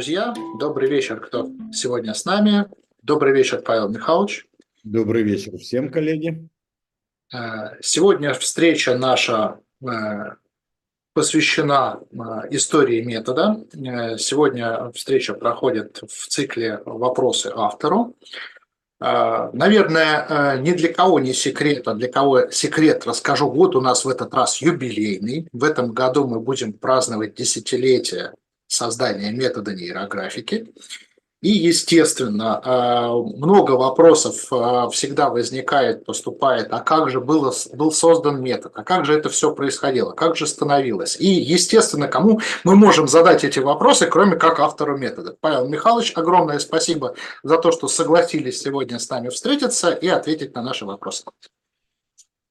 Друзья. Добрый вечер, кто сегодня с нами. Добрый вечер, Павел Михайлович. Добрый вечер всем, коллеги. Э, сегодня встреча наша э, посвящена э, истории метода. Сегодня встреча проходит в цикле «Вопросы автору». Наверное, ни для кого не секрет, а для кого секрет расскажу. Год у нас в этот раз юбилейный. В этом году мы будем праздновать десятилетие создания метода нейрографики. И, естественно, э, много вопросов э, всегда возникает, поступает, а как же было, был создан метод, а как же это все происходило, как же становилось. И, естественно, кому мы можем задать эти вопросы, кроме как автору метода. Павел Михайлович, огромное спасибо за то, что согласились сегодня с нами встретиться и ответить на наши вопросы.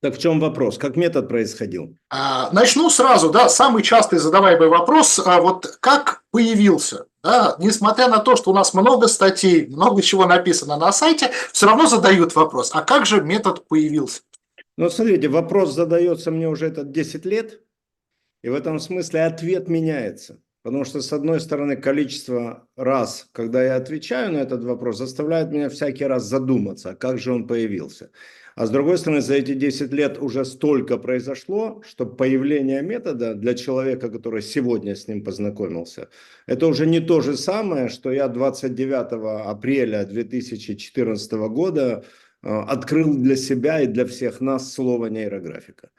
Так в чем вопрос? Как метод происходил? А, начну сразу, да, самый частый задаваемый вопрос, а вот как появился, да, несмотря на то, что у нас много статей, много чего написано на сайте, все равно задают вопрос, а как же метод появился? Ну, смотрите, вопрос задается мне уже это 10 лет, и в этом смысле ответ меняется. Потому что, с одной стороны, количество раз, когда я отвечаю на этот вопрос, заставляет меня всякий раз задуматься, как же он появился. А с другой стороны, за эти 10 лет уже столько произошло, что появление метода для человека, который сегодня с ним познакомился, это уже не то же самое, что я 29 апреля 2014 года э, открыл для себя и для всех нас слово нейрографика.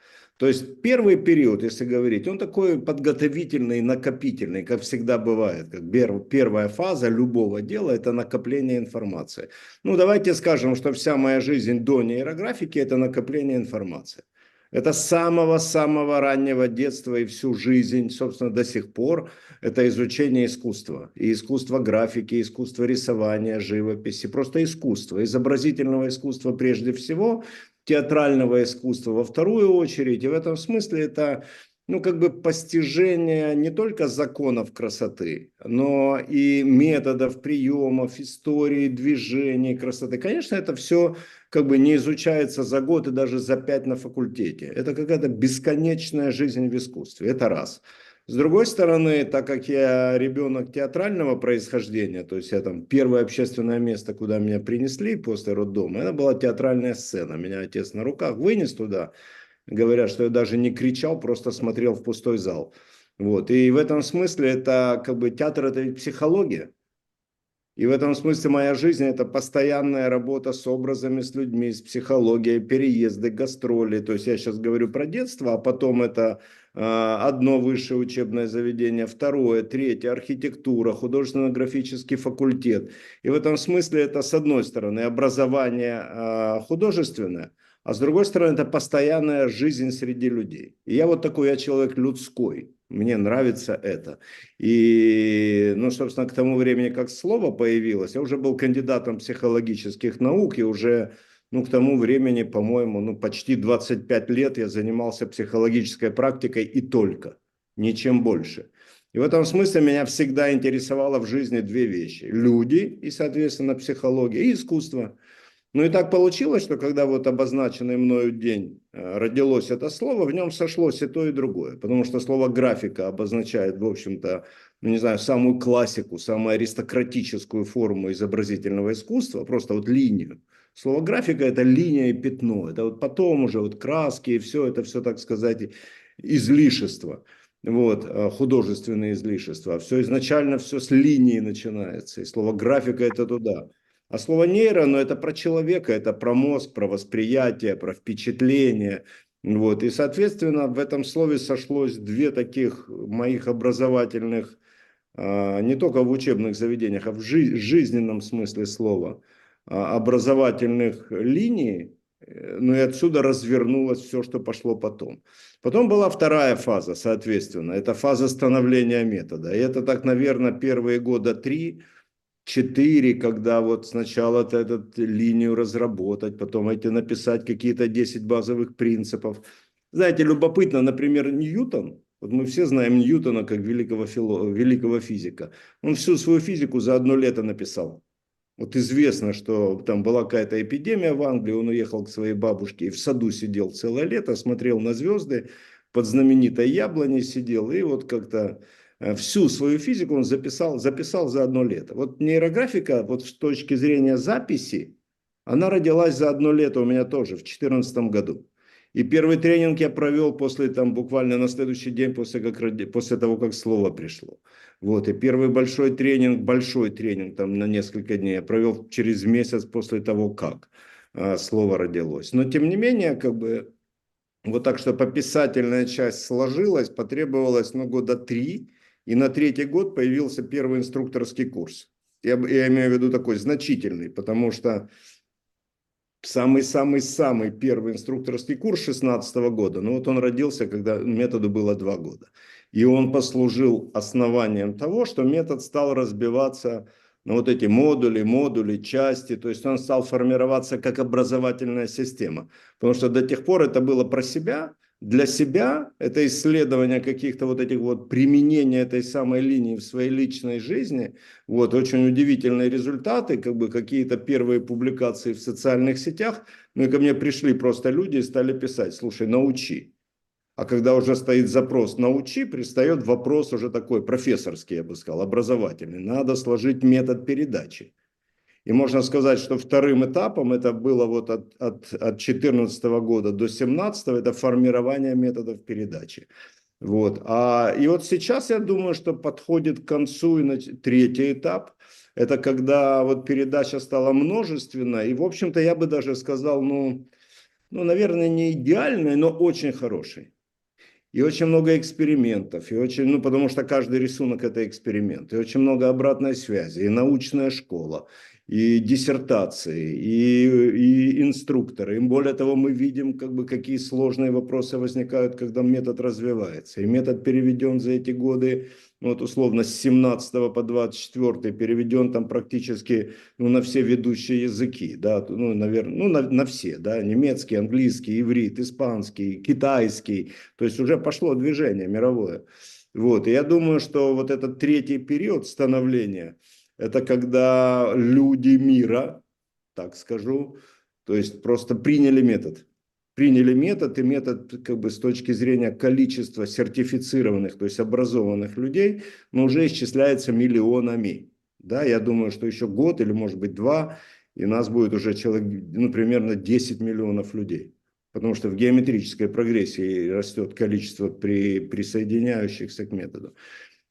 То есть первый период, если говорить, он такой подготовительный, накопительный, как всегда бывает. Как первая фаза любого дела – это накопление информации. Ну, давайте скажем, что вся моя жизнь до нейрографики – это накопление информации. Это с самого-самого раннего детства и всю жизнь, собственно, до сих пор, это изучение искусства. И искусство графики, и искусство рисования, живописи, просто искусство, изобразительного искусства прежде всего, театрального искусства во вторую очередь. И в этом смысле это ну, как бы постижение не только законов красоты, но и методов, приемов, истории, движений красоты. Конечно, это все как бы не изучается за год и даже за пять на факультете. Это какая-то бесконечная жизнь в искусстве. Это раз. С другой стороны, так как я ребенок театрального происхождения, то есть я там первое общественное место, куда меня принесли после роддома, это была театральная сцена. Меня отец на руках вынес туда. Говорят, что я даже не кричал, просто смотрел в пустой зал. Вот. И в этом смысле это как бы театр, это психология. И в этом смысле моя жизнь – это постоянная работа с образами, с людьми, с психологией, переезды, гастроли. То есть я сейчас говорю про детство, а потом это одно высшее учебное заведение, второе, третье, архитектура, художественно-графический факультет. И в этом смысле это, с одной стороны, образование а, художественное, а с другой стороны, это постоянная жизнь среди людей. И я вот такой, я человек людской, мне нравится это. И, ну, собственно, к тому времени, как слово появилось, я уже был кандидатом психологических наук и уже ну, к тому времени, по-моему, ну, почти 25 лет я занимался психологической практикой и только, ничем больше. И в этом смысле меня всегда интересовало в жизни две вещи. Люди и, соответственно, психология, и искусство. Ну и так получилось, что когда вот обозначенный мною день э, родилось это слово, в нем сошлось и то, и другое. Потому что слово графика обозначает, в общем-то, ну не знаю, самую классику, самую аристократическую форму изобразительного искусства, просто вот линию. Слово графика это линия и пятно. Это вот потом уже вот краски и все, это все, так сказать, излишество. Вот, э, художественные излишества. Все изначально все с линии начинается. И слово графика это туда. А слово нейро, ну это про человека, это про мозг, про восприятие, про впечатление. Вот. И, соответственно, в этом слове сошлось две таких моих образовательных, а, не только в учебных заведениях, а в жизненном смысле слова – образовательных линий, э, ну и отсюда развернулось все, что пошло потом. Потом была вторая фаза, соответственно, это фаза становления метода. И это так, наверное, первые года три, четыре, когда вот сначала эту линию разработать, потом эти написать какие-то 10 базовых принципов. Знаете, любопытно, например, Ньютон, вот мы все знаем Ньютона как великого, фило, великого физика. Он всю свою физику за одно лето написал. Вот известно, что там была какая-то эпидемия в Англии, он уехал к своей бабушке и в саду сидел целое лето, смотрел на звезды, под знаменитой яблоней сидел и вот как-то Э, всю свою физику он записал, записал за одно лето. Вот нейрографика, вот с точки зрения записи, она родилась за одно лето у меня тоже, в 2014 году. И первый тренинг я провел после, там, буквально на следующий день после, как, после того, как слово пришло. Вот, и первый большой тренинг, большой тренинг там на несколько дней я провел через месяц после того, как а, слово родилось. Но тем не менее, как бы, вот так, что пописательная часть сложилась, потребовалось, ну, года три, и на третий год появился первый инструкторский курс. Я, я имею в виду такой значительный, потому что самый-самый-самый первый инструкторский курс 16 года, ну вот он родился, когда методу было два года. И он послужил основанием того, что метод стал разбиваться на вот эти модули, модули, части, то есть он стал формироваться как образовательная система. Потому что до тех пор это было про себя, для себя, это исследование каких-то вот этих вот применения этой самой линии в своей личной жизни, вот, очень удивительные результаты, как бы какие-то первые публикации в социальных сетях, ну и ко мне пришли просто люди и стали писать, слушай, научи. А когда уже стоит запрос «научи», пристает вопрос уже такой профессорский, я бы сказал, образовательный. Надо сложить метод передачи. И можно сказать, что вторым этапом это было вот от, от, от 14 года до 17 это формирование методов передачи. Вот. А, и вот сейчас я думаю, что подходит к концу и на третий этап. Это когда вот передача стала множественной. И, в общем-то, я бы даже сказал, ну, ну, наверное, не идеальной, но очень хорошей. И очень много экспериментов, и очень, ну, потому что каждый рисунок – это эксперимент, и очень много обратной связи, и научная школа, и диссертации, и, и инструкторы. И более того, мы видим, как бы, какие сложные вопросы возникают, когда метод развивается. И метод переведен за эти годы, вот условно, с 17 по 24 переведен там практически ну, на все ведущие языки, да, ну, наверное, ну, на, на все, да, немецкий, английский, иврит, испанский, китайский, то есть уже пошло движение мировое. Вот, и я думаю, что вот этот третий период становления – это когда люди мира, так скажу, то есть просто приняли метод. Приняли метод, и метод как бы с точки зрения количества сертифицированных, то есть образованных людей, но уже исчисляется миллионами. Да, я думаю, что еще год или может быть два, и нас будет уже человек, ну, примерно 10 миллионов людей. Потому что в геометрической прогрессии растет количество при, присоединяющихся к методу.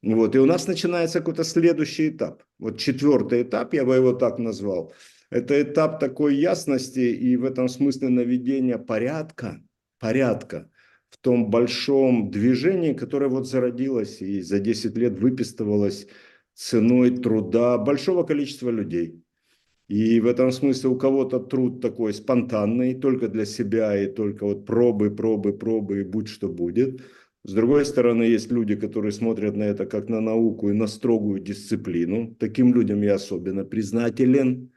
Вот, и у нас начинается какой-то следующий этап. Вот четвертый этап, я бы его так назвал. Это этап такой ясности и в этом смысле наведения порядка, порядка в том большом движении, которое вот зародилось и за 10 лет выпистывалось ценой труда большого количества людей. И в этом смысле у кого-то труд такой спонтанный, только для себя и только вот пробы, пробы, пробы и будь что будет – с другой стороны, есть люди, которые смотрят на это как на науку и на строгую дисциплину. Таким людям я особенно признателен,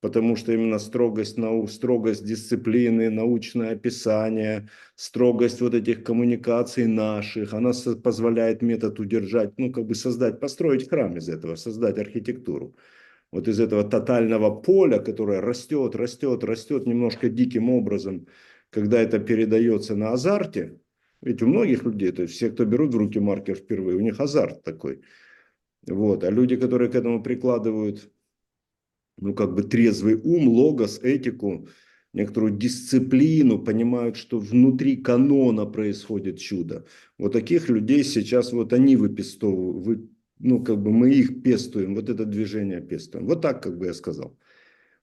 потому что именно строгость, нау, строгость дисциплины, научное описание, строгость вот этих коммуникаций наших, она позволяет метод удержать, ну как бы создать, построить храм из этого, создать архитектуру. Вот из этого тотального поля, которое растет, растет, растет немножко диким образом, когда это передается на азарте, ведь у многих людей, то есть все, кто берут в руки маркер впервые, у них азарт такой. Вот. А люди, которые к этому прикладывают, ну, как бы трезвый ум, логос, этику, некоторую дисциплину, понимают, что внутри канона происходит чудо. Вот таких людей сейчас вот они выпестовывают, ну, как бы мы их пестуем, вот это движение пестуем. Вот так, как бы я сказал.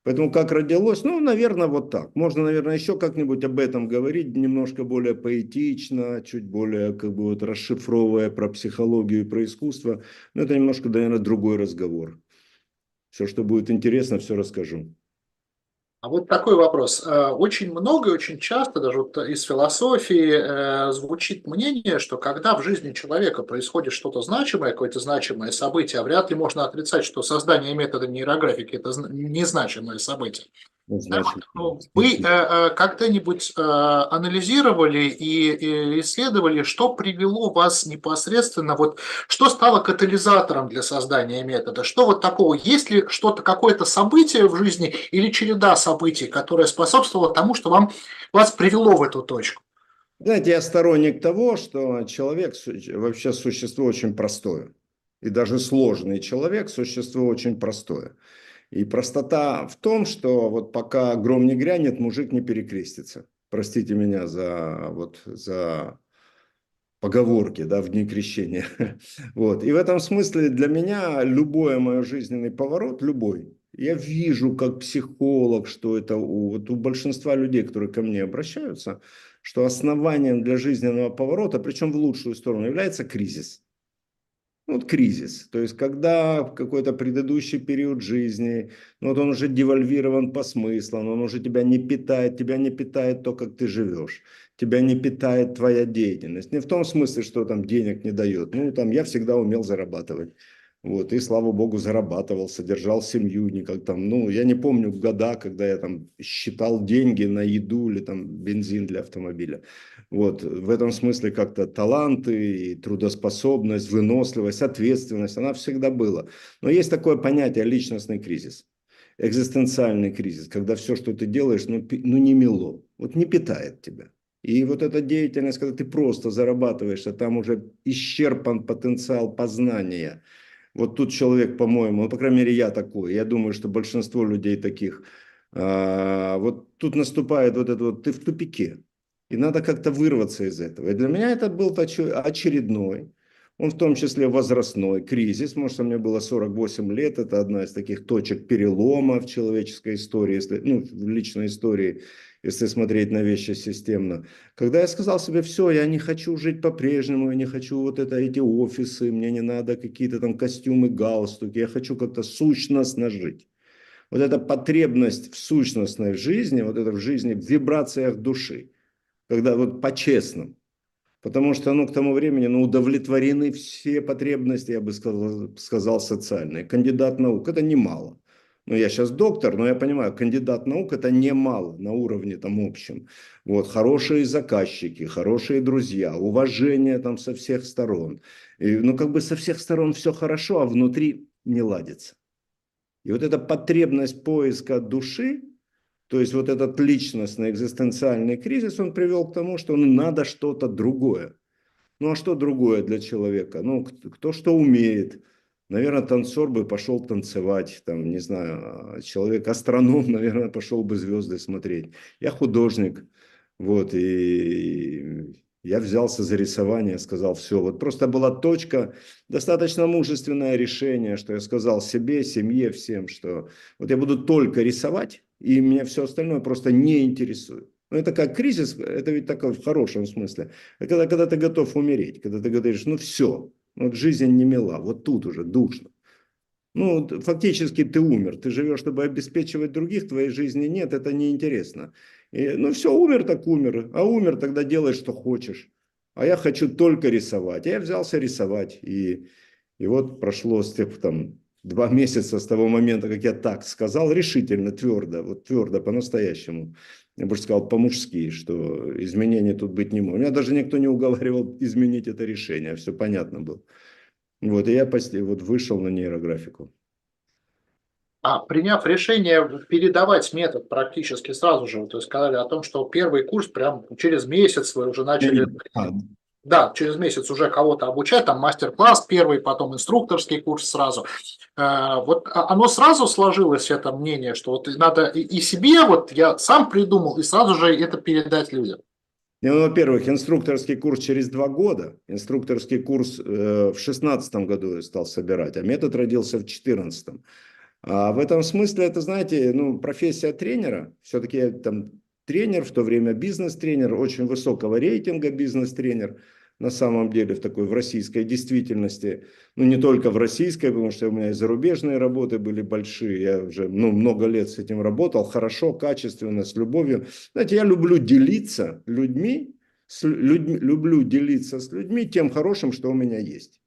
Поэтому как родилось, ну, наверное, вот так. Можно, наверное, еще как-нибудь об этом говорить, немножко более поэтично, чуть более как бы вот расшифровывая про психологию и про искусство. Но это немножко, наверное, другой разговор. Все, что будет интересно, все расскажу. А вот такой вопрос. Э, очень много и очень часто, даже вот из философии, э, звучит мнение, что когда в жизни человека происходит что-то значимое, какое-то значимое событие, вряд ли можно отрицать, что создание метода нейрографики – это незначимое событие. Значит, ну, вы э, э, когда-нибудь э, анализировали и исследовали, что привело вас непосредственно, вот что стало катализатором для создания метода? Что вот такого? Есть ли что-то, какое-то событие в жизни или череда событий, которое способствовало тому, что вам, вас привело в эту точку? Знаете, я сторонник того, что человек вообще существо очень простое. И даже сложный человек существо очень простое. И простота в том, что вот пока гром не грянет, мужик не перекрестится. Простите меня за, вот, за поговорки да, в дни крещения. Вот. И в этом смысле для меня любой мой жизненный поворот, любой, я вижу как психолог, что это у, вот у большинства людей, которые ко мне обращаются, что основанием для жизненного поворота, причем в лучшую сторону, является кризис. Ну, вот кризис. То есть, когда в какой-то предыдущий период жизни, ну, вот он уже девальвирован по смыслам, он уже тебя не питает, тебя не питает то, как ты живешь, тебя не питает твоя деятельность. Не в том смысле, что там денег не дает. Ну, там я всегда умел зарабатывать. Вот, и слава богу, зарабатывал, содержал семью, никак там, ну, я не помню года, когда я там считал деньги на еду или там бензин для автомобиля. Вот, в этом смысле как-то таланты и трудоспособность, выносливость, ответственность, она всегда была. Но есть такое понятие личностный кризис, экзистенциальный кризис, когда все, что ты делаешь, ну, ну не мило, вот не питает тебя. И вот эта деятельность, когда ты просто зарабатываешь, а там уже исчерпан потенциал познания – вот тут человек, по-моему, ну, по крайней мере, я такой, я думаю, что большинство людей таких, а, вот тут наступает вот это вот, ты в тупике, и надо как-то вырваться из этого. И для меня это был очередной, он в том числе возрастной кризис, может, что мне было 48 лет, это одна из таких точек перелома в человеческой истории, если, ну, в личной истории, если смотреть на вещи системно. Когда я сказал себе, все, я не хочу жить по-прежнему, я не хочу вот это, эти офисы, мне не надо какие-то там костюмы, галстуки, я хочу как-то сущностно жить. Вот эта потребность в сущностной жизни, вот это в жизни, в вибрациях души, когда вот по-честному, Потому что ну, к тому времени ну, удовлетворены все потребности, я бы сказал, сказал социальные. Кандидат наук – это немало ну, я сейчас доктор, но я понимаю, кандидат наук это немало на уровне там общем. Вот, хорошие заказчики, хорошие друзья, уважение там со всех сторон. И, ну, как бы со всех сторон все хорошо, а внутри не ладится. И вот эта потребность поиска души, то есть вот этот личностный экзистенциальный кризис, он привел к тому, что ну, надо что-то другое. Ну а что другое для человека? Ну, кто что умеет, Наверное, танцор бы пошел танцевать, там, не знаю, а, человек-астроном, наверное, пошел бы звезды смотреть. Я художник, вот, и я взялся за рисование, сказал, все, вот просто была точка, достаточно мужественное решение, что я сказал себе, семье, всем, что вот я буду только рисовать, и меня все остальное просто не интересует. Ну, это как кризис, это ведь такой в хорошем смысле. Когда, когда ты готов умереть, когда ты говоришь, ну все, вот жизнь не мила, вот тут уже душно. Ну, фактически ты умер, ты живешь, чтобы обеспечивать других, твоей жизни нет, это неинтересно. И, ну, все, умер так умер, а умер тогда делай, что хочешь. А я хочу только рисовать. Я взялся рисовать, и, и вот прошло с тех там два месяца с того момента, как я так сказал, решительно, твердо, вот твердо, по-настоящему я бы сказал, по-мужски, что изменений тут быть не может. Меня даже никто не уговаривал изменить это решение, все понятно было. Вот, и я почти вот вышел на нейрографику. А приняв решение передавать метод практически сразу же, то есть сказали о том, что первый курс прям через месяц вы уже начали... А, да, через месяц уже кого-то обучать, там мастер-класс первый, потом инструкторский курс сразу. Э, вот оно сразу сложилось, это мнение, что вот надо и себе, вот я сам придумал, и сразу же это передать людям. Ну, во-первых, инструкторский курс через два года. Инструкторский курс э, в шестнадцатом году я стал собирать, а метод родился в четырнадцатом. А в этом смысле, это, знаете, ну, профессия тренера, все-таки там тренер, в то время бизнес-тренер, очень высокого рейтинга бизнес-тренер – на самом деле в такой в российской действительности, ну не только в российской, потому что у меня и зарубежные работы были большие, я уже ну, много лет с этим работал, хорошо, качественно, с любовью. Знаете, я люблю делиться людьми, с людьми, люблю делиться с людьми тем хорошим, что у меня есть.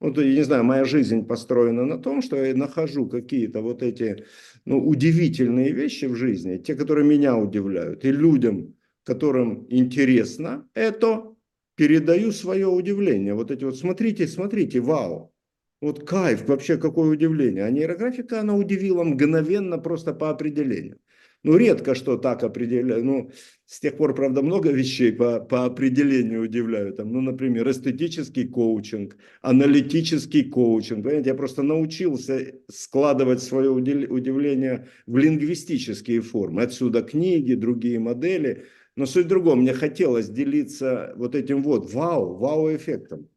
Вот, я не знаю, моя жизнь построена на том, что я нахожу какие-то вот эти ну, удивительные вещи в жизни, те, которые меня удивляют, и людям, которым интересно это, передаю свое удивление. Вот эти вот, смотрите, смотрите, вау. Вот кайф, вообще какое удивление. А нейрографика, она удивила мгновенно просто по определению. Ну, редко что так определяю. Ну, с тех пор, правда, много вещей по, по определению удивляю. Там, ну, например, эстетический коучинг, аналитический коучинг. Понимаете, я просто научился складывать свое удивление в лингвистические формы. Отсюда книги, другие модели. Но суть в другом. Мне хотелось делиться вот этим вот вау, вау-эффектом.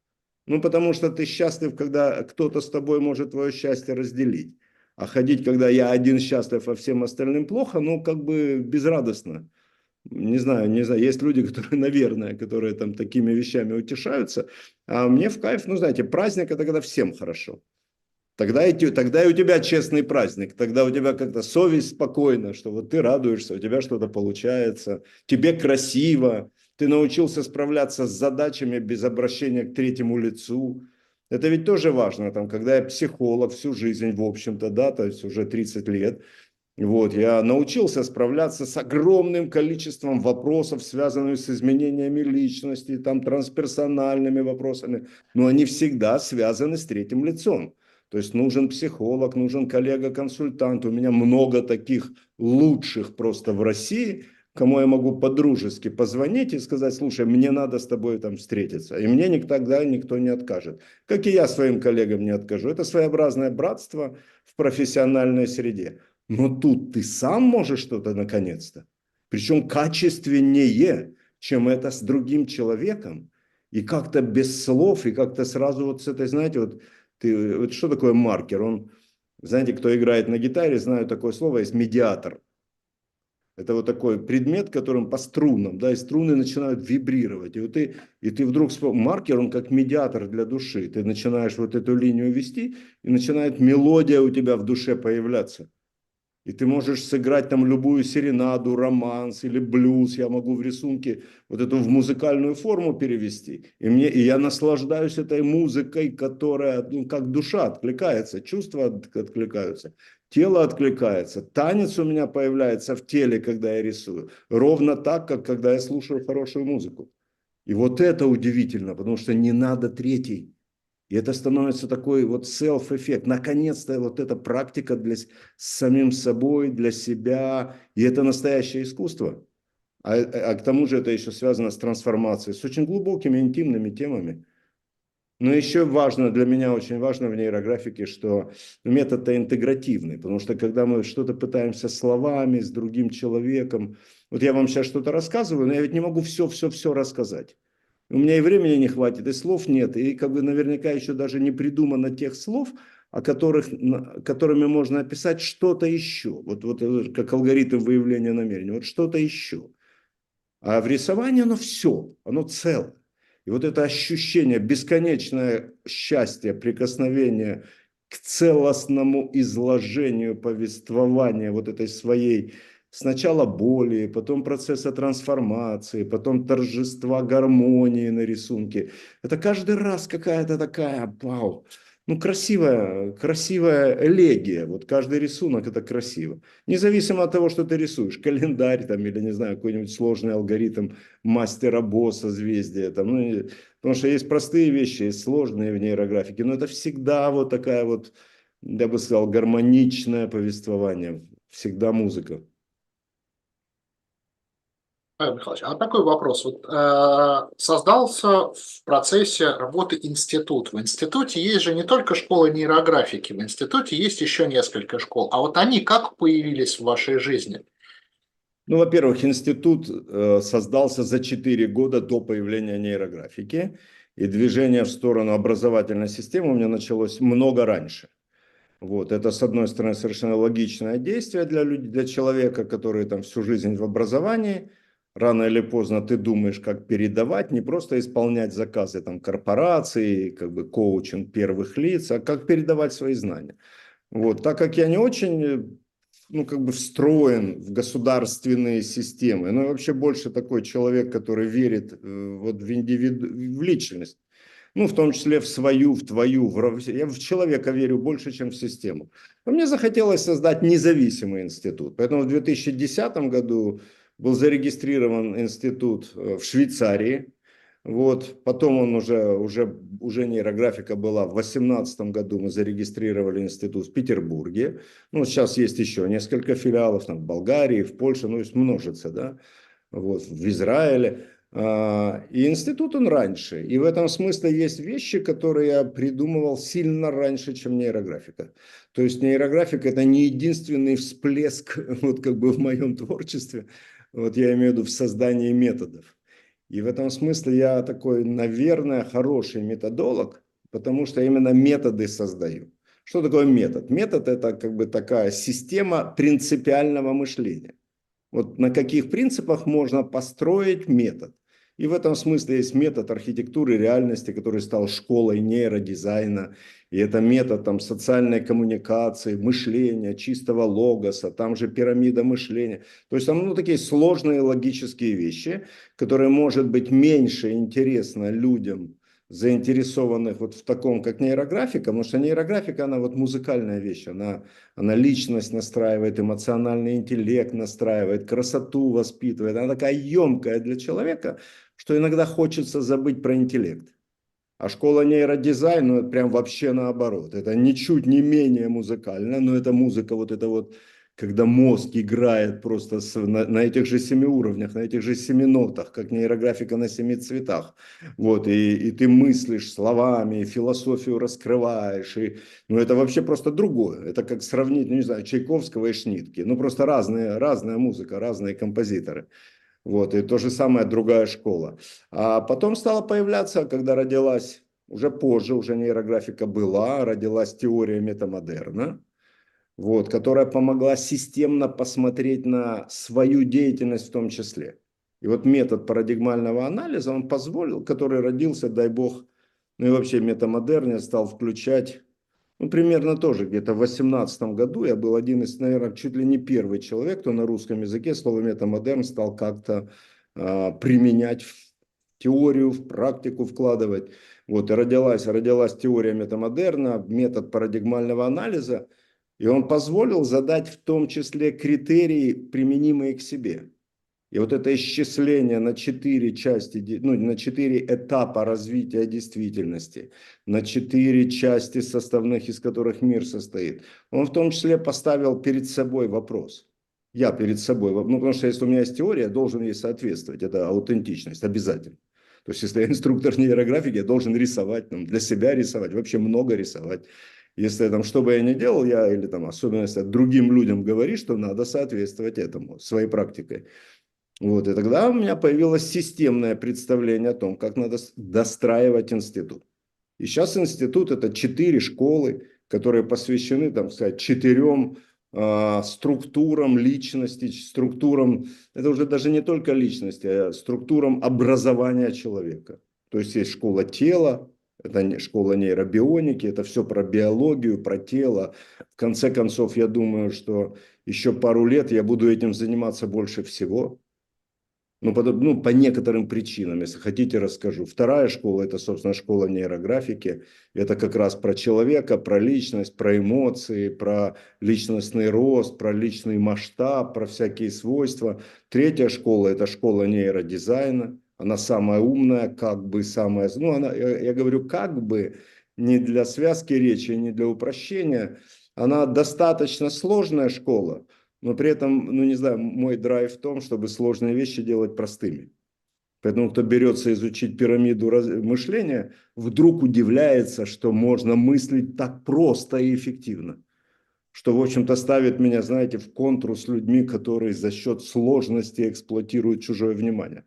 Ну, потому что ты счастлив, когда кто-то с тобой может твое счастье разделить. А ходить, когда я один счастлив, а всем остальным плохо, ну, как бы безрадостно. Не знаю, не знаю, есть люди, которые, наверное, которые там такими вещами утешаются. А мне в кайф, ну, знаете, праздник это когда всем хорошо. Тогда и, тогда и у тебя честный праздник, тогда у тебя как-то совесть спокойна, что вот ты радуешься, у тебя что-то получается, тебе красиво, ты научился справляться с задачами без обращения к третьему лицу, это ведь тоже важно, там, когда я психолог всю жизнь, в общем-то, да, то есть уже 30 лет, вот, я научился справляться с огромным количеством вопросов, связанных с изменениями личности, там, трансперсональными вопросами, но они всегда связаны с третьим лицом. То есть нужен психолог, нужен коллега-консультант. У меня много таких лучших просто в России, кому я могу по-дружески позвонить и сказать, слушай, мне надо с тобой там встретиться. И мне никогда никто не откажет. Как и я своим коллегам не откажу. Это своеобразное братство в профессиональной среде. Но тут ты сам можешь что-то наконец-то. Причем качественнее, чем это с другим человеком. И как-то без слов, и как-то сразу вот с этой, знаете, вот, ты, вот что такое маркер? Он, знаете, кто играет на гитаре, знаю такое слово, есть медиатор. Это вот такой предмет, которым по струнам, да, и струны начинают вибрировать. И вот ты, и ты вдруг, маркер, он как медиатор для души. Ты начинаешь вот эту линию вести, и начинает мелодия у тебя в душе появляться. И ты можешь сыграть там любую серенаду, романс или блюз. Я могу в рисунке вот эту в музыкальную форму перевести. И, мне, и я наслаждаюсь этой музыкой, которая, ну, как душа откликается, чувства откликаются, тело откликается. Танец у меня появляется в теле, когда я рисую. Ровно так, как когда я слушаю хорошую музыку. И вот это удивительно, потому что не надо третий. И это становится такой вот self-эффект. Наконец-то вот эта практика для с самим собой, для себя. И это настоящее искусство. А, а к тому же это еще связано с трансформацией, с очень глубокими интимными темами. Но еще важно, для меня очень важно в нейрографике, что метод-то интегративный, потому что когда мы что-то пытаемся словами с другим человеком, вот я вам сейчас что-то рассказываю, но я ведь не могу все-все-все рассказать. У меня и времени не хватит, и слов нет, и как бы наверняка еще даже не придумано тех слов, о которых, которыми можно описать что-то еще. Вот, вот э, как алгоритм выявления намерений. Вот что-то еще. А в рисовании оно все, оно целое. И вот это ощущение, бесконечное счастье, прикосновение к целостному изложению повествования вот этой своей сначала боли, потом процесса трансформации, потом торжества гармонии на рисунке. Это каждый раз какая-то такая, вау, ну, красивая, красивая элегия. Вот каждый рисунок это красиво. Независимо от того, что ты рисуешь. Календарь там или, не знаю, какой-нибудь сложный алгоритм мастера босса, созвездия. Там, ну, потому что есть простые вещи, есть сложные в нейрографике. Но это всегда вот такая вот, я бы сказал, гармоничное повествование. Всегда музыка. Павел Михайлович, а такой вопрос. Вот, э, создался в процессе работы институт. В институте есть же не только школа нейрографики, в институте есть еще несколько школ. А вот они как появились в вашей жизни? Ну, во-первых, институт э, создался за 4 года до появления нейрографики. И движение в сторону образовательной системы у меня началось много раньше. Вот, это, с одной стороны, совершенно логичное действие для, людей, для человека, который там всю жизнь в образовании – рано или поздно ты думаешь, как передавать, не просто исполнять заказы там, корпорации, как бы коучинг первых лиц, а как передавать свои знания. Вот, так как я не очень ну, как бы встроен в государственные системы, но вообще больше такой человек, который верит э, вот в индивиду, в личность, ну, в том числе в свою, в твою, в, я в человека верю больше, чем в систему. Но мне захотелось создать независимый институт, поэтому в 2010 году был зарегистрирован институт э, в Швейцарии. Вот, потом он уже, уже, уже нейрографика была в 2018 году, мы зарегистрировали институт в Петербурге. Ну, сейчас есть еще несколько филиалов там, в Болгарии, в Польше, ну, есть множится, да, вот, в Израиле. А, и институт он раньше. И в этом смысле есть вещи, которые я придумывал сильно раньше, чем нейрографика. То есть нейрографика это не единственный всплеск вот как бы в моем творчестве. Вот я имею в виду в создании методов. И в этом смысле я такой, наверное, хороший методолог, потому что именно методы создаю. Что такое метод? Метод это как бы такая система принципиального мышления. Вот на каких принципах можно построить метод. И в этом смысле есть метод архитектуры реальности, который стал школой нейродизайна. И это метод там, социальной коммуникации, мышления, чистого логоса, там же пирамида мышления. То есть там ну, такие сложные логические вещи, которые, может быть, меньше интересно людям, заинтересованных вот в таком, как нейрографика, потому что нейрографика, она вот музыкальная вещь, она, она личность настраивает, эмоциональный интеллект настраивает, красоту воспитывает, она такая емкая для человека, что иногда хочется забыть про интеллект. А школа нейродизайна, ну, прям вообще наоборот. Это ничуть не менее музыкально, но это музыка вот это вот, когда мозг играет просто с, на, на этих же семи уровнях, на этих же семи нотах, как нейрографика на семи цветах. Вот, и, и ты мыслишь словами, философию раскрываешь. И, ну, это вообще просто другое. Это как сравнить, ну, не знаю, Чайковского и Шнитки. Ну, просто разные, разная музыка, разные композиторы. Вот, и то же самое другая школа. А потом стала появляться, когда родилась, уже позже, уже нейрографика была, родилась теория метамодерна, вот, которая помогла системно посмотреть на свою деятельность в том числе. И вот метод парадигмального анализа, он позволил, который родился, дай бог, ну и вообще метамодерне стал включать ну, примерно тоже где-то в 2018 году я был один из, наверное, чуть ли не первый человек, кто на русском языке слово метамодерн стал как-то а, применять в теорию, в практику вкладывать. Вот и родилась, родилась теория метамодерна, метод парадигмального анализа, и он позволил задать в том числе критерии, применимые к себе. И вот это исчисление на четыре части, ну, на четыре этапа развития действительности, на четыре части составных, из которых мир состоит, он в том числе поставил перед собой вопрос. Я перед собой, ну, потому что если у меня есть теория, я должен ей соответствовать. Это аутентичность, обязательно. То есть, если я инструктор нейрографики, я должен рисовать, там, для себя рисовать, вообще много рисовать. Если там, что бы я ни делал, я или там, особенно если другим людям говоришь, что надо соответствовать этому своей практикой. Вот, и тогда у меня появилось системное представление о том, как надо достраивать институт. И сейчас институт это четыре школы, которые посвящены, там сказать, четырем э, структурам личности, структурам, это уже даже не только личности, а структурам образования человека. То есть есть школа тела, это школа нейробионики, это все про биологию, про тело. В конце концов, я думаю, что еще пару лет я буду этим заниматься больше всего. Ну по, ну, по некоторым причинам, если хотите, расскажу. Вторая школа – это, собственно, школа нейрографики. Это как раз про человека, про личность, про эмоции, про личностный рост, про личный масштаб, про всякие свойства. Третья школа – это школа нейродизайна. Она самая умная, как бы самая… Ну, она, я, я говорю как бы, не для связки речи, не для упрощения. Она достаточно сложная школа, но при этом, ну не знаю, мой драйв в том, чтобы сложные вещи делать простыми. Поэтому кто берется изучить пирамиду мышления, вдруг удивляется, что можно мыслить так просто и эффективно. Что, в общем-то, ставит меня, знаете, в контру с людьми, которые за счет сложности эксплуатируют чужое внимание.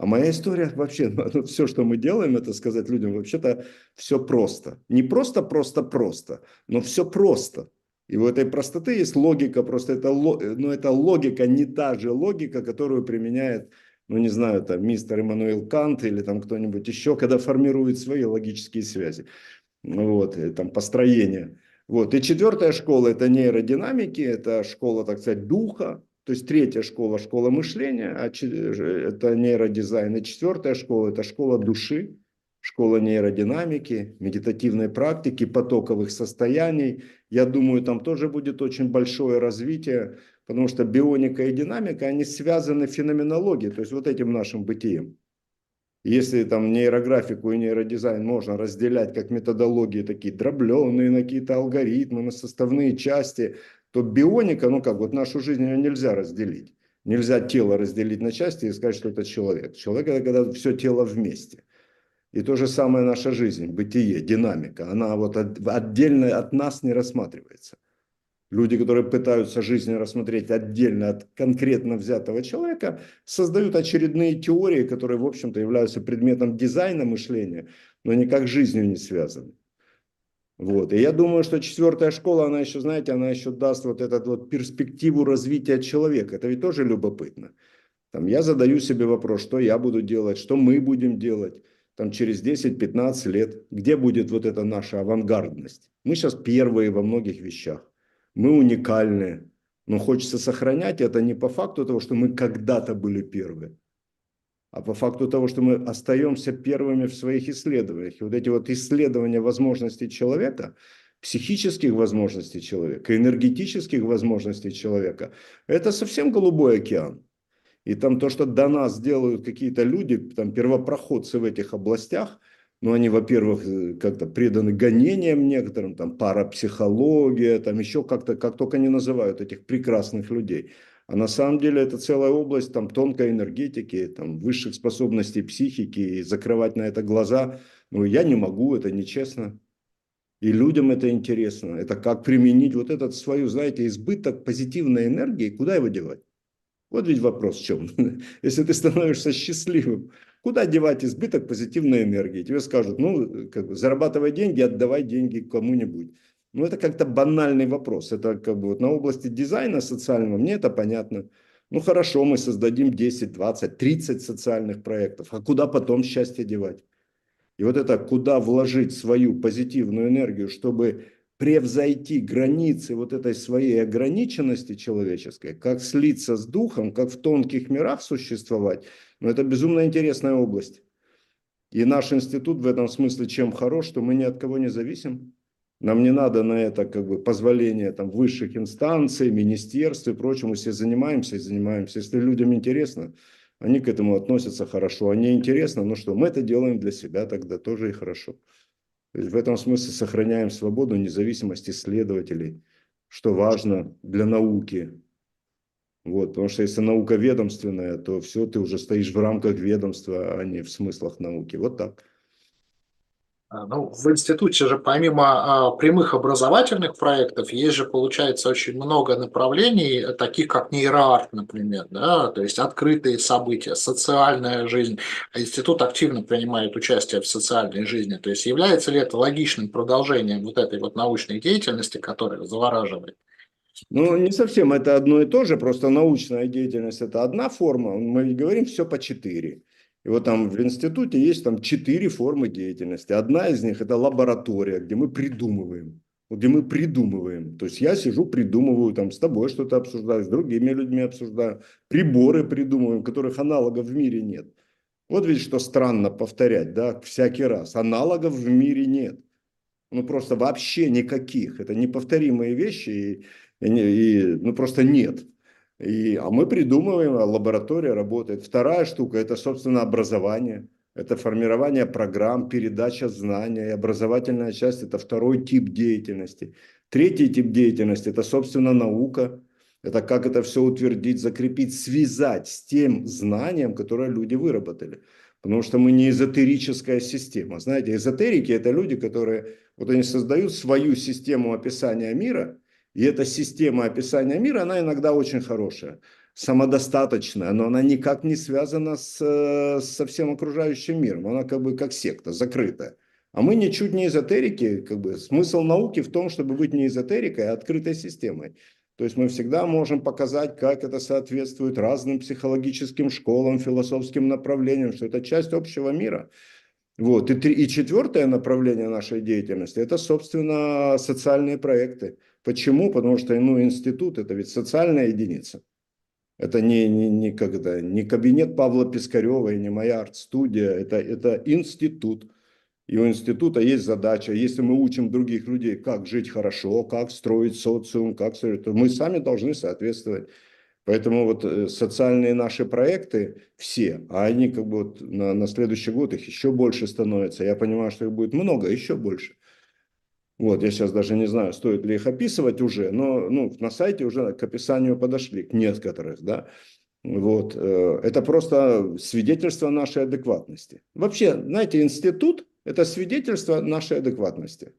А моя история вообще, ну, все, что мы делаем, это сказать людям, вообще-то все просто. Не просто-просто-просто, но все просто. И у этой простоты есть логика, просто это, ну, это логика не та же логика, которую применяет, ну не знаю, там мистер Эммануил Кант или там кто-нибудь еще, когда формирует свои логические связи, вот, и, там построение. Вот. И четвертая школа это нейродинамики, это школа, так сказать, духа, то есть третья школа – школа мышления, а это нейродизайн. И четвертая школа – это школа души, школа нейродинамики, медитативной практики, потоковых состояний. Я думаю, там тоже будет очень большое развитие, потому что бионика и динамика, они связаны феноменологией, то есть вот этим нашим бытием. Если там нейрографику и нейродизайн можно разделять как методологии такие дробленые на какие-то алгоритмы, на составные части, то бионика, ну как, вот нашу жизнь ее нельзя разделить. Нельзя тело разделить на части и сказать, что это человек. Человек – это когда все тело вместе. И то же самое наша жизнь, бытие, динамика. Она вот отдельно от нас не рассматривается. Люди, которые пытаются жизнь рассмотреть отдельно от конкретно взятого человека, создают очередные теории, которые, в общем-то, являются предметом дизайна мышления, но никак жизнью не связаны. Вот. И я думаю, что четвертая школа, она еще, знаете, она еще даст вот эту вот перспективу развития человека. Это ведь тоже любопытно. Там я задаю себе вопрос, что я буду делать, что мы будем делать там через 10-15 лет, где будет вот эта наша авангардность. Мы сейчас первые во многих вещах мы уникальные. Но хочется сохранять это не по факту того, что мы когда-то были первые, а по факту того, что мы остаемся первыми в своих исследованиях. И вот эти вот исследования возможностей человека, психических возможностей человека, энергетических возможностей человека, это совсем голубой океан. И там то, что до нас делают какие-то люди, там первопроходцы в этих областях – ну, они, во-первых, э, как-то преданы гонениям некоторым, там, парапсихология, там еще как-то, как только не называют этих прекрасных людей. А на самом деле это целая область там тонкой энергетики, там высших способностей психики, и закрывать на это глаза, ну, я не могу, это нечестно. И людям это интересно. Это как применить вот этот свою, знаете, избыток позитивной энергии, куда его девать? Вот ведь вопрос в чем. Если ты становишься счастливым, Куда девать избыток позитивной энергии? Тебе скажут, ну, как бы, зарабатывай деньги, отдавай деньги кому-нибудь. Ну, это как-то банальный вопрос. Это как бы вот на области дизайна социального, мне это понятно. Ну, хорошо, мы создадим 10, 20, 30 социальных проектов. А куда потом счастье девать? И вот это, куда вложить свою позитивную энергию, чтобы превзойти границы вот этой своей ограниченности человеческой, как слиться с духом, как в тонких мирах существовать – но это безумно интересная область. И наш институт в этом смысле чем хорош, что мы ни от кого не зависим. Нам не надо на это как бы позволение там, высших инстанций, министерств и прочему. Все занимаемся и занимаемся. Если людям интересно, они к этому относятся хорошо. А интересно, ну что, мы это делаем для себя тогда тоже и хорошо. То есть в этом смысле сохраняем свободу, независимость исследователей, что важно для науки, вот, потому что если наука ведомственная, то все, ты уже стоишь в рамках ведомства, а не в смыслах науки. Вот так. А, ну, в институте же помимо а, прямых образовательных проектов есть же, получается, очень много направлений, таких как нейроарт, например, да, то есть открытые события, социальная жизнь. Институт активно принимает участие в социальной жизни. То есть является ли это логичным продолжением вот этой вот научной деятельности, которая завораживает? Ну, не совсем это одно и то же, просто научная деятельность – это одна форма, мы говорим все по четыре. И вот там в институте есть там четыре формы деятельности. Одна из них – это лаборатория, где мы придумываем. Где мы придумываем. То есть я сижу, придумываю, там с тобой что-то обсуждаю, с другими людьми обсуждаю. Приборы придумываем, которых аналогов в мире нет. Вот ведь что странно повторять, да, всякий раз. Аналогов в мире нет. Ну, просто вообще никаких. Это неповторимые вещи. И и, и, ну, просто нет. И, а мы придумываем, а лаборатория работает. Вторая штука – это, собственно, образование. Это формирование программ, передача знаний. И образовательная часть – это второй тип деятельности. Третий тип деятельности – это, собственно, наука. Это как это все утвердить, закрепить, связать с тем знанием, которое люди выработали. Потому что мы не эзотерическая система. Знаете, эзотерики – это люди, которые вот они создают свою систему описания мира – и эта система описания мира, она иногда очень хорошая, самодостаточная, но она никак не связана с, со всем окружающим миром. Она как бы как секта, закрытая. А мы ничуть не эзотерики, как бы смысл науки в том, чтобы быть не эзотерикой, а открытой системой. То есть мы всегда можем показать, как это соответствует разным психологическим школам, философским направлениям, что это часть общего мира. Вот. И, три, и четвертое направление нашей деятельности – это, собственно, социальные проекты. Почему? Потому что ну, институт – это ведь социальная единица. Это не, не, не, когда, не кабинет Павла Пискарева и не моя арт-студия, это, это институт. И у института есть задача, если мы учим других людей, как жить хорошо, как строить социум, как строить, то мы сами должны соответствовать. Поэтому вот э, социальные наши проекты все, а они как бы вот на, на следующий год их еще больше становится. Я понимаю, что их будет много, еще больше. Вот, я сейчас даже не знаю, стоит ли их описывать уже, но ну, на сайте уже к описанию подошли, к некоторых, да. Вот, э, это просто свидетельство нашей адекватности. Вообще, знаете, институт – это свидетельство нашей адекватности.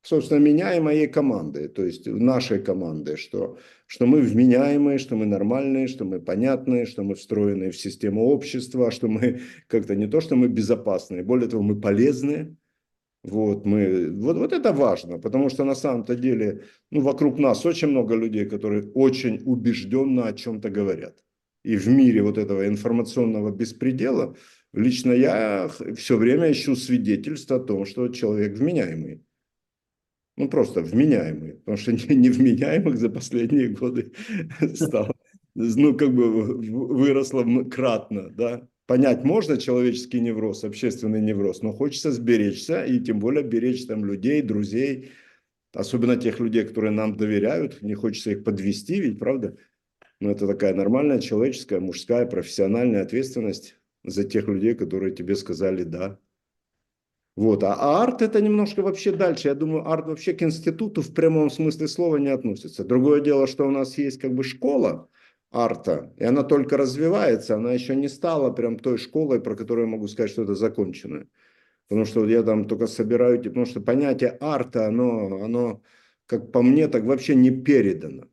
Собственно, меня и моей команды, то есть нашей команды, что, что мы вменяемые, что мы нормальные, что мы понятные, что мы встроены в систему общества, что мы как-то не то, что мы безопасные, более того, мы полезные, вот, мы, вот, вот это важно, потому что на самом-то деле ну, вокруг нас очень много людей, которые очень убежденно о чем-то говорят. И в мире вот этого информационного беспредела лично я все время ищу свидетельство о том, что человек вменяемый. Ну, просто вменяемый, потому что невменяемых за последние годы стало, ну, как бы выросло кратно, да понять можно человеческий невроз, общественный невроз, но хочется сберечься, и тем более беречь там людей, друзей, особенно тех людей, которые нам доверяют, не хочется их подвести, ведь правда? Но это такая нормальная человеческая, мужская, профессиональная ответственность за тех людей, которые тебе сказали «да». Вот. А, а арт это немножко вообще дальше. Я думаю, арт вообще к институту в прямом смысле слова не относится. Другое дело, что у нас есть как бы школа, арта, и она только развивается, она еще не стала прям той школой, про которую я могу сказать, что это законченная. Потому что я там только собираю, потому что понятие арта, оно, оно, как по мне, так вообще не передано.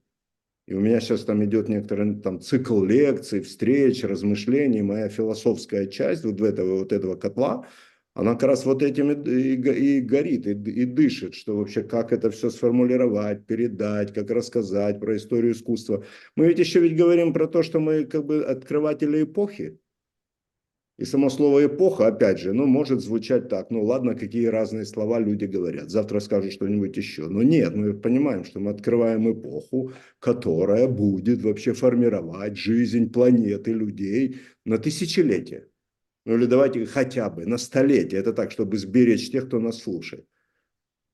И у меня сейчас там идет некоторый там цикл лекций, встреч, размышлений, моя философская часть вот этого, вот этого котла – она как раз вот этим и, и горит, и, и дышит, что вообще как это все сформулировать, передать, как рассказать про историю искусства. Мы ведь еще ведь говорим про то, что мы как бы открыватели эпохи. И само слово эпоха, опять же, ну, может звучать так, ну, ладно, какие разные слова люди говорят, завтра скажу что-нибудь еще. Но нет, мы понимаем, что мы открываем эпоху, которая будет вообще формировать жизнь планеты, людей на тысячелетия. Ну или давайте хотя бы на столетие. Это так, чтобы сберечь тех, кто нас слушает.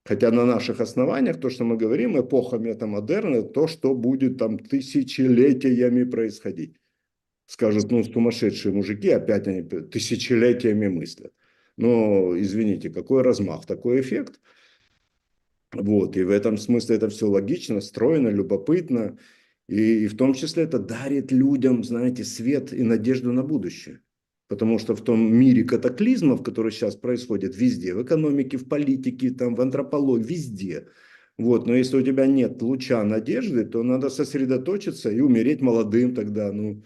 Хотя на наших основаниях то, что мы говорим, эпоха метамодерна, то, что будет там тысячелетиями происходить. Скажут, ну, сумасшедшие мужики, опять они тысячелетиями мыслят. Но, извините, какой размах, такой эффект. Вот, и в этом смысле это все логично, стройно, любопытно. И, и в том числе это дарит людям, знаете, свет и надежду на будущее. Потому что в том мире катаклизмов, который сейчас происходит везде, в экономике, в политике, там, в антропологии, везде. Вот, но если у тебя нет луча надежды, то надо сосредоточиться и умереть молодым тогда. Ну,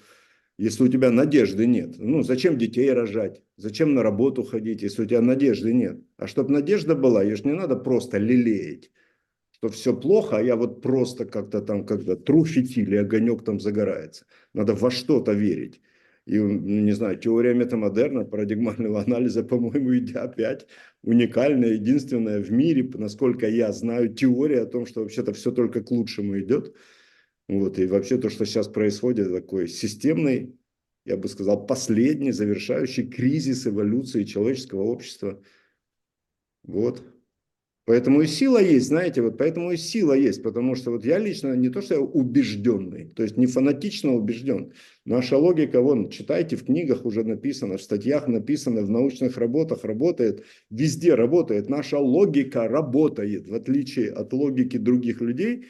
если у тебя надежды нет. Ну, зачем детей рожать? Зачем на работу ходить, если у тебя надежды нет? А чтобы надежда была, ее же не надо просто лелеять, что все плохо, а я вот просто как-то там, когда тру фитиль, и огонек там загорается. Надо во что-то верить. И, ну, не знаю, теория метамодерна, парадигмального анализа, по-моему, опять уникальная, единственная в мире, насколько я знаю, теория о том, что вообще-то все только к лучшему идет. Вот, и вообще то, что сейчас происходит, такой системный, я бы сказал, последний, завершающий кризис эволюции человеческого общества. Вот. Поэтому и сила есть, знаете, вот поэтому и сила есть, потому что вот я лично не то, что я убежденный, то есть не фанатично убежден. Наша логика, вон, читайте, в книгах уже написано, в статьях написано, в научных работах работает, везде работает. Наша логика работает, в отличие от логики других людей,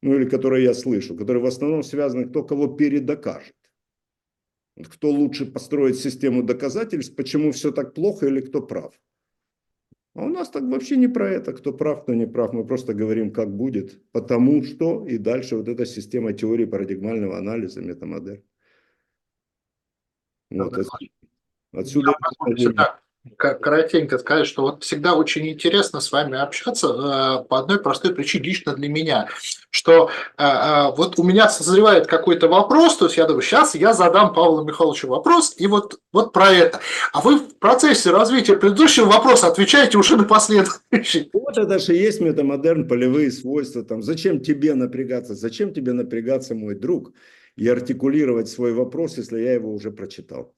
ну или которые я слышу, которые в основном связаны, кто кого передокажет. Кто лучше построит систему доказательств, почему все так плохо или кто прав. А у нас так вообще не про это, кто прав, кто не прав. Мы просто говорим, как будет, потому что и дальше вот эта система теории парадигмального анализа, метамодерн. Вот, отсюда... отсюда коротенько сказать, что вот всегда очень интересно с вами общаться э, по одной простой причине лично для меня, что э, э, вот у меня созревает какой-то вопрос, то есть я думаю, сейчас я задам Павлу Михайловичу вопрос, и вот, вот про это. А вы в процессе развития предыдущего вопроса отвечаете уже на последующий. Вот это же есть метамодерн, полевые свойства. Там. Зачем тебе напрягаться? Зачем тебе напрягаться, мой друг, и артикулировать свой вопрос, если я его уже прочитал?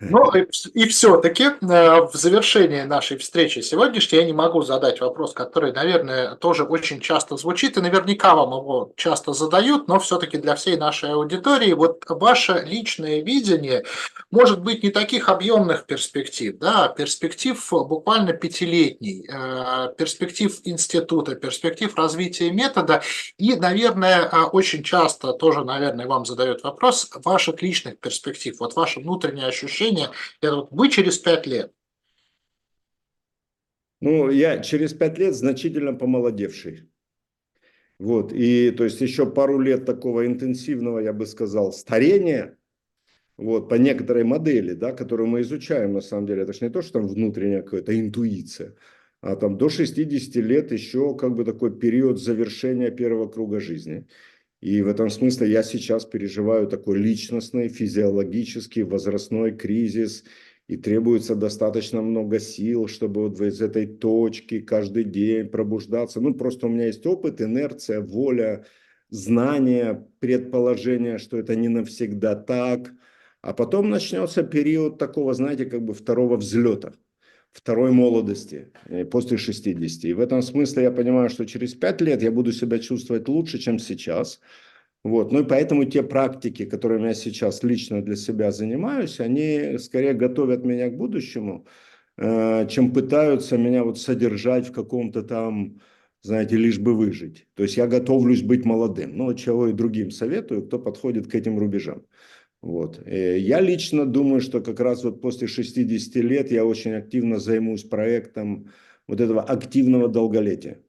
Ну и, все-таки э, в завершении нашей встречи сегодняшней я не могу задать вопрос, который, наверное, тоже очень часто звучит, и наверняка вам его часто задают, но все-таки для всей нашей аудитории, вот ваше личное видение может быть не таких объемных перспектив, да, перспектив буквально пятилетний, э, перспектив института, перспектив развития метода, и, наверное, э, очень часто тоже, наверное, вам задают вопрос ваших личных перспектив, вот ваше внутреннее ощущение, мышления, это вот вы через пять лет. Ну, я через пять лет значительно помолодевший. Вот, и то есть еще пару лет такого интенсивного, я бы сказал, старения, вот, по некоторой модели, да, которую мы изучаем на самом деле, это же не то, что там внутренняя какая-то интуиция, а там до 60 лет еще как бы такой период завершения первого круга жизни. И в этом смысле я сейчас переживаю такой личностный, физиологический, возрастной кризис, и требуется достаточно много сил, чтобы вот из этой точки каждый день пробуждаться. Ну, просто у меня есть опыт, инерция, воля, знание, предположение, что это не навсегда так. А потом начнется период такого, знаете, как бы второго взлета второй молодости, э, после 60. И в этом смысле я понимаю, что через 5 лет я буду себя чувствовать лучше, чем сейчас. Вот. Ну и поэтому те практики, которыми я сейчас лично для себя занимаюсь, они скорее готовят меня к будущему, э, чем пытаются меня вот содержать в каком-то там, знаете, лишь бы выжить. То есть я готовлюсь быть молодым. Ну, чего и другим советую, кто подходит к этим рубежам. Вот. Э, я лично думаю, что как раз вот после 60 лет я очень активно займусь проектом вот этого активного долголетия.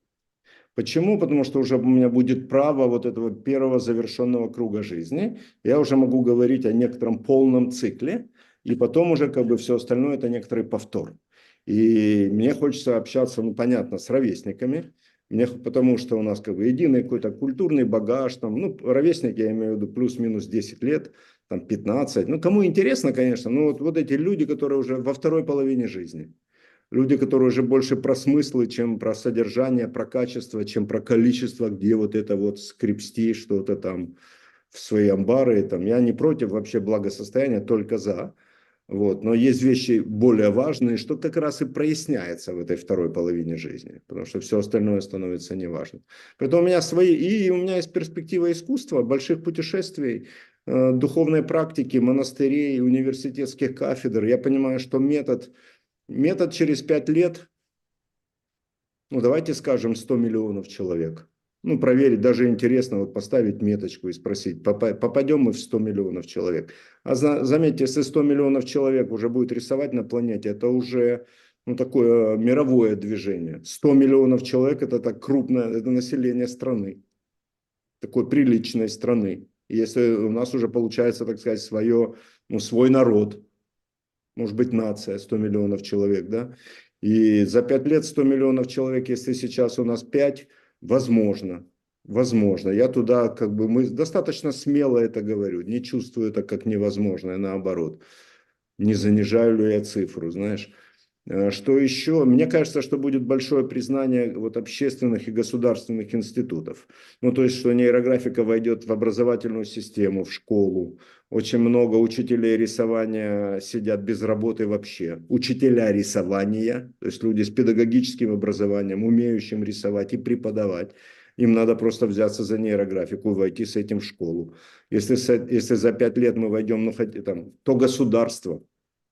Почему? Потому что уже у меня будет право вот этого первого завершенного круга жизни. Я уже могу говорить о некотором полном цикле, и потом уже как бы все остальное это некоторый повтор. И мне хочется общаться, ну понятно, с ровесниками, мне, потому что у нас как бы единый какой-то культурный багаж, там, ну, ровесники, я имею в виду, плюс-минус 10 лет, там 15. Ну, кому интересно, конечно, но вот, вот эти люди, которые уже во второй половине жизни. Люди, которые уже больше про смыслы, чем про содержание, про качество, чем про количество, где вот это вот скрипсти что-то там в свои амбары. Там. Я не против вообще благосостояния, только за. Вот. Но есть вещи более важные, что как раз и проясняется в этой второй половине жизни, потому что все остальное становится неважным. Поэтому у меня свои, и у меня есть перспектива искусства, больших путешествий, духовной практики, монастырей, университетских кафедр. Я понимаю, что метод, метод через пять лет, ну давайте скажем 100 миллионов человек. Ну, проверить, даже интересно вот поставить меточку и спросить, попадем мы в 100 миллионов человек. А заметьте, если 100 миллионов человек уже будет рисовать на планете, это уже ну, такое мировое движение. 100 миллионов человек – это так крупное, это население страны, такой приличной страны если у нас уже получается, так сказать, свое, ну, свой народ, может быть, нация, 100 миллионов человек, да, и за 5 лет 100 миллионов человек, если сейчас у нас 5, возможно, возможно. Я туда, как бы, мы достаточно смело это говорю, не чувствую это как невозможное, наоборот. Не занижаю ли я цифру, знаешь. Э, что еще? Мне кажется, что будет большое признание вот общественных и государственных институтов. Ну, то есть, что нейрографика войдет в образовательную систему, в школу. Очень много учителей рисования сидят без работы вообще. Учителя рисования, то есть люди с педагогическим образованием, умеющим рисовать и преподавать. Им надо просто взяться за нейрографику войти с этим в школу. Если, если за пять лет мы войдем, ну, хоть, там, то государство,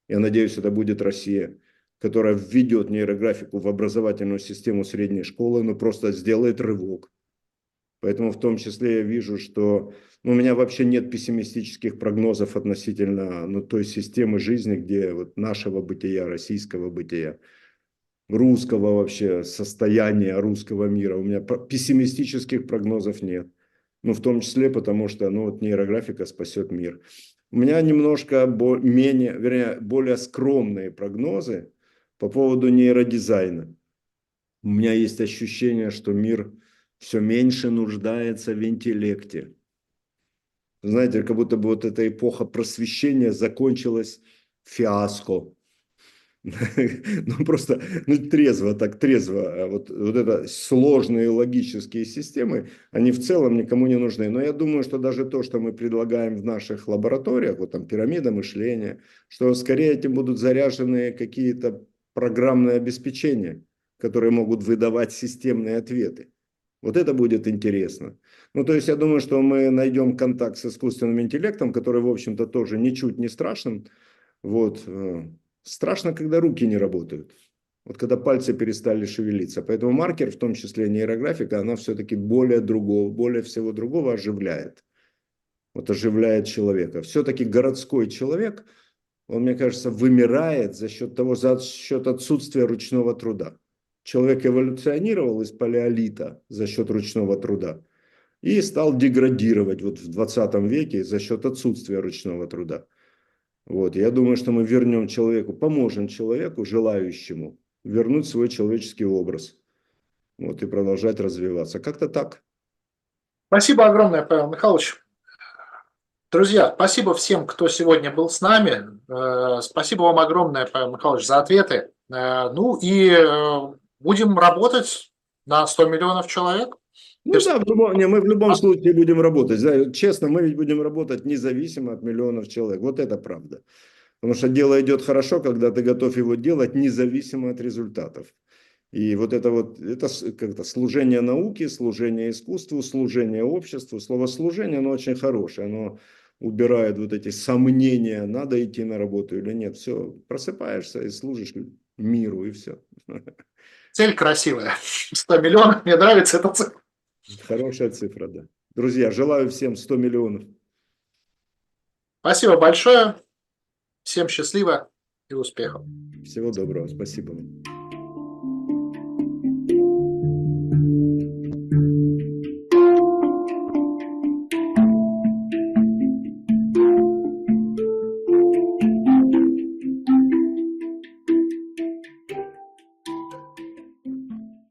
я надеюсь, это будет Россия, которая введет нейрографику в образовательную систему средней школы, но просто сделает рывок. Поэтому в том числе я вижу, что ну, у меня вообще нет пессимистических прогнозов относительно ну, той системы жизни, где вот нашего бытия, российского бытия, русского вообще состояния русского мира. У меня пессимистических прогнозов нет. Ну, в том числе потому, что ну, вот нейрографика спасет мир. У меня немножко менее, вернее, более скромные прогнозы, по поводу нейродизайна. У меня есть ощущение, что мир все меньше нуждается в интеллекте. Знаете, как будто бы вот эта эпоха просвещения закончилась фиаско. ну просто ну, трезво, так трезво, а вот, вот это сложные логические системы, они в целом никому не нужны. Но я думаю, что даже то, что мы предлагаем в наших лабораториях, вот там пирамида мышления, что скорее этим будут заряжены какие-то программные обеспечения, которые могут выдавать системные ответы. Вот это будет интересно. Ну, то есть я думаю, что мы найдем контакт с искусственным интеллектом, который, в общем-то, тоже ничуть не страшен. Вот. э, Страшно, когда руки не работают. Вот когда пальцы перестали шевелиться. Поэтому маркер, в том числе нейрографика, она все-таки более другого, более всего другого оживляет. Вот оживляет человека. Все-таки городской человек, он, мне кажется, вымирает за счет того, за счет отсутствия ручного труда. Человек эволюционировал из палеолита за счет ручного труда и стал деградировать вот в 20 веке за счет отсутствия ручного труда. Вот, я думаю, что мы вернем человеку, поможем человеку, желающему, вернуть свой человеческий образ. Вот, и продолжать развиваться. Как-то так. Спасибо огромное, Павел Михайлович. Друзья, спасибо всем, кто сегодня был с нами. Э, Спасибо вам огромное, Павел Михайлович, за ответы. Э, Ну и э, будем работать на 100 миллионов человек. Ну да, в любом, не, мы в любом случае будем работать. Да, честно, мы ведь будем работать независимо от миллионов человек. Вот это правда. Потому что дело идет хорошо, когда ты готов его делать независимо от результатов. И вот это вот, это как-то служение науке, служение искусству, служение обществу. Слово служение, оно очень хорошее, оно убирает вот эти сомнения, надо идти на работу или нет. Все, просыпаешься и служишь миру, и все. Цель красивая. 100 миллионов, мне нравится эта цель. Хорошая цифра, да. Друзья, желаю всем 100 миллионов. Спасибо большое. Всем счастливо и успехов. Всего доброго. Спасибо вам.